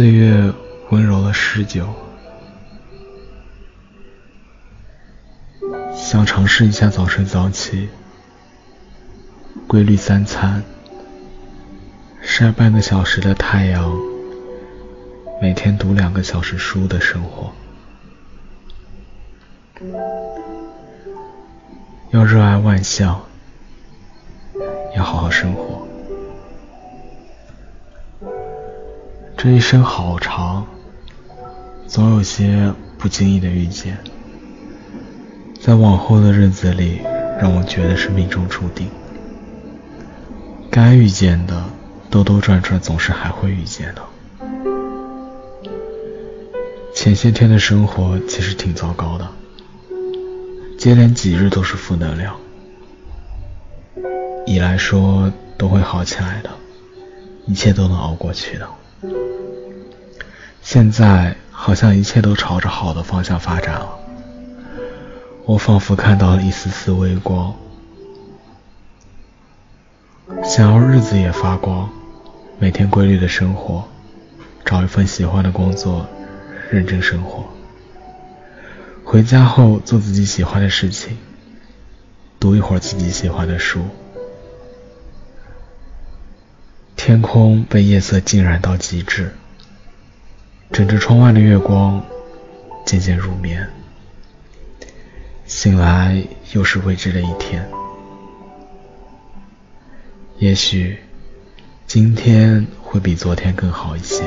岁月温柔了诗酒，想尝试一下早睡早起、规律三餐、晒半个小时的太阳、每天读两个小时书的生活。要热爱万象，要好好生活。这一生好长，总有些不经意的遇见，在往后的日子里，让我觉得是命中注定。该遇见的，兜兜转转，总是还会遇见的。前些天的生活其实挺糟糕的，接连几日都是负能量。以来说都会好起来的，一切都能熬过去的。现在好像一切都朝着好的方向发展了，我仿佛看到了一丝丝微光。想要日子也发光，每天规律的生活，找一份喜欢的工作，认真生活。回家后做自己喜欢的事情，读一会儿自己喜欢的书。天空被夜色浸染到极致。枕着窗外的月光，渐渐入眠。醒来又是未知的一天。也许今天会比昨天更好一些。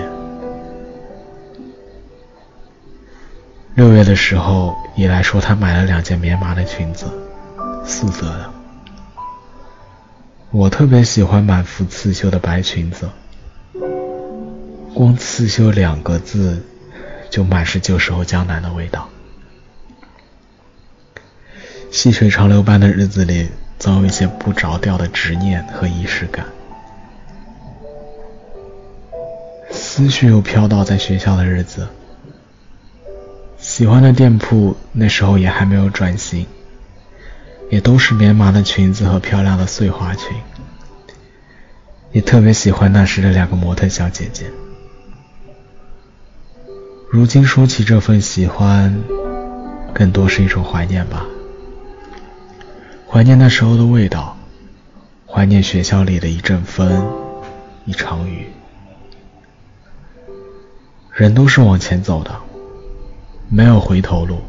六月的时候，伊来说她买了两件棉麻的裙子，素色的。我特别喜欢满幅刺绣的白裙子。光刺绣两个字，就满是旧时候江南的味道。细水长流般的日子里，总有一些不着调的执念和仪式感。思绪又飘到在学校的日子，喜欢的店铺那时候也还没有转型，也都是棉麻的裙子和漂亮的碎花裙，也特别喜欢那时的两个模特小姐姐。如今说起这份喜欢，更多是一种怀念吧。怀念那时候的味道，怀念学校里的一阵风，一场雨。人都是往前走的，没有回头路，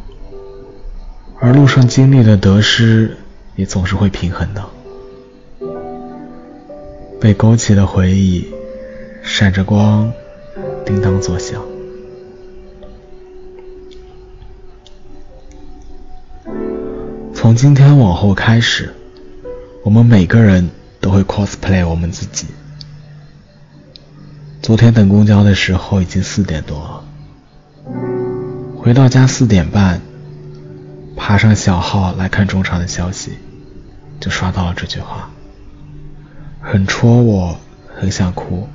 而路上经历的得失，也总是会平衡的。被勾起的回忆，闪着光，叮当作响。从今天往后开始，我们每个人都会 cosplay 我们自己。昨天等公交的时候已经四点多了，回到家四点半，爬上小号来看中场的消息，就刷到了这句话，很戳我，很想哭，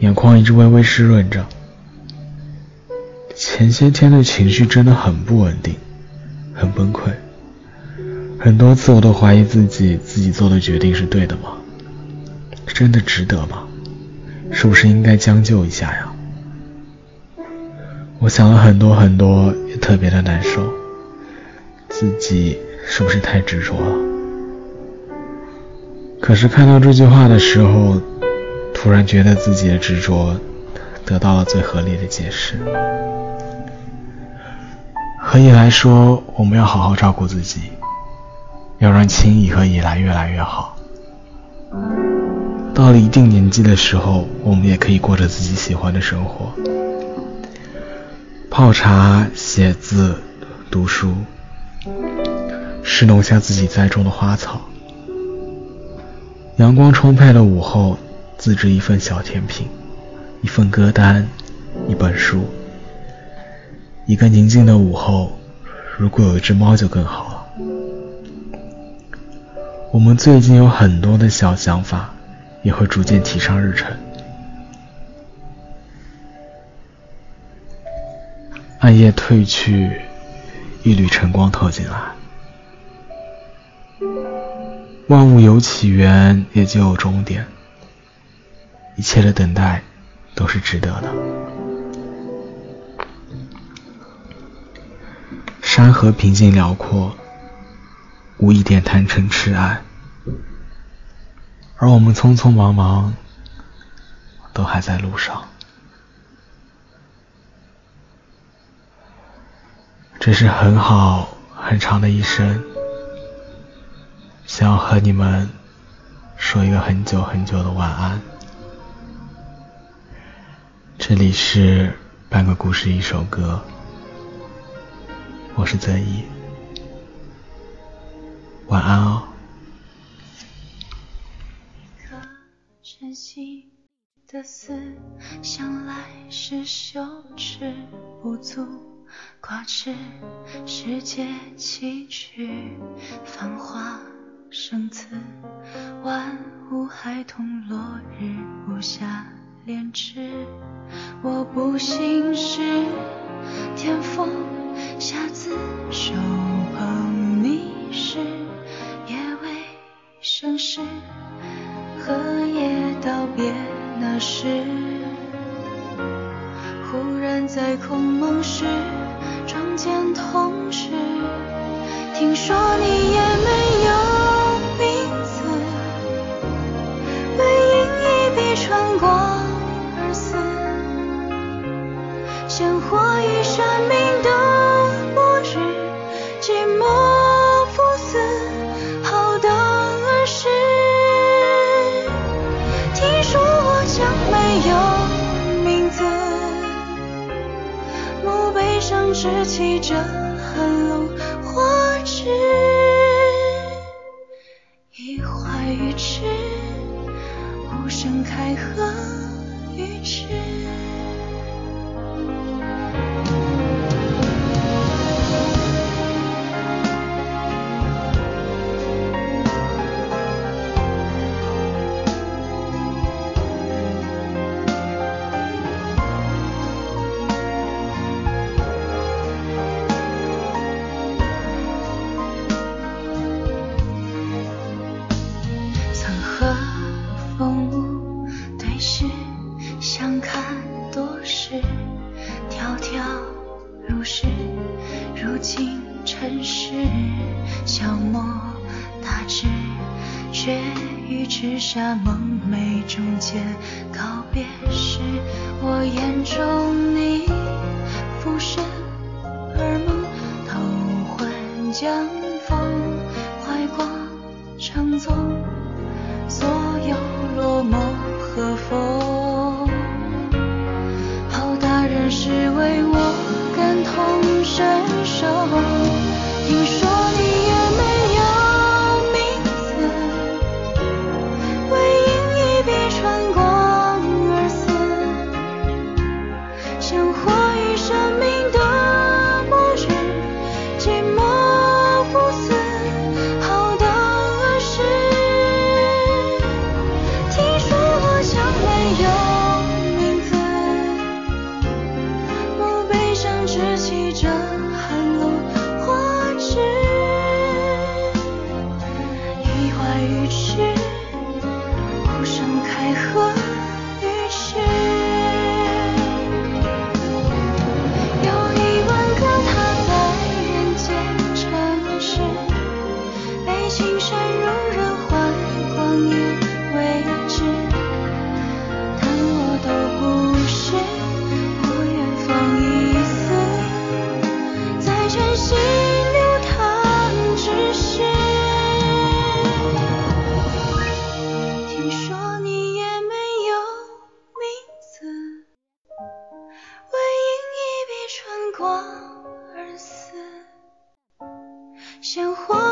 眼眶一直微微湿润着。前些天的情绪真的很不稳定。很崩溃，很多次我都怀疑自己，自己做的决定是对的吗？真的值得吗？是不是应该将就一下呀？我想了很多很多，也特别的难受，自己是不是太执着了？可是看到这句话的时候，突然觉得自己的执着得到了最合理的解释。和以来说，我们要好好照顾自己，要让青怡和以来越来越好。到了一定年纪的时候，我们也可以过着自己喜欢的生活，泡茶、写字、读书，侍弄下自己栽种的花草。阳光充沛的午后，自制一份小甜品，一份歌单，一本书。一个宁静的午后，如果有一只猫就更好了。我们最近有很多的小想法，也会逐渐提上日程。暗夜褪去，一缕晨光透进来。万物有起源，也就有终点。一切的等待，都是值得的。山河平静辽阔，无一点贪嗔痴爱，而我们匆匆忙忙，都还在路上。这是很好很长的一生，想要和你们说一个很久很久的晚安。这里是半个故事一首歌。我是泽一，晚安哦。一颗真心的思，向来是羞耻不足，挂齿世界崎岖，繁华生词，万物孩童落日不下莲枝，我不信是天赋。别那时？忽然在空梦时，撞见同事，听说拾起这寒露花枝，一怀玉痴，无声开合于痴。赤霞梦寐，终结告别时，我眼中你浮生而梦，头昏江风，怀光长纵，所有落寞和风。好大人是为我感同身受，听说。在一起我而死鲜活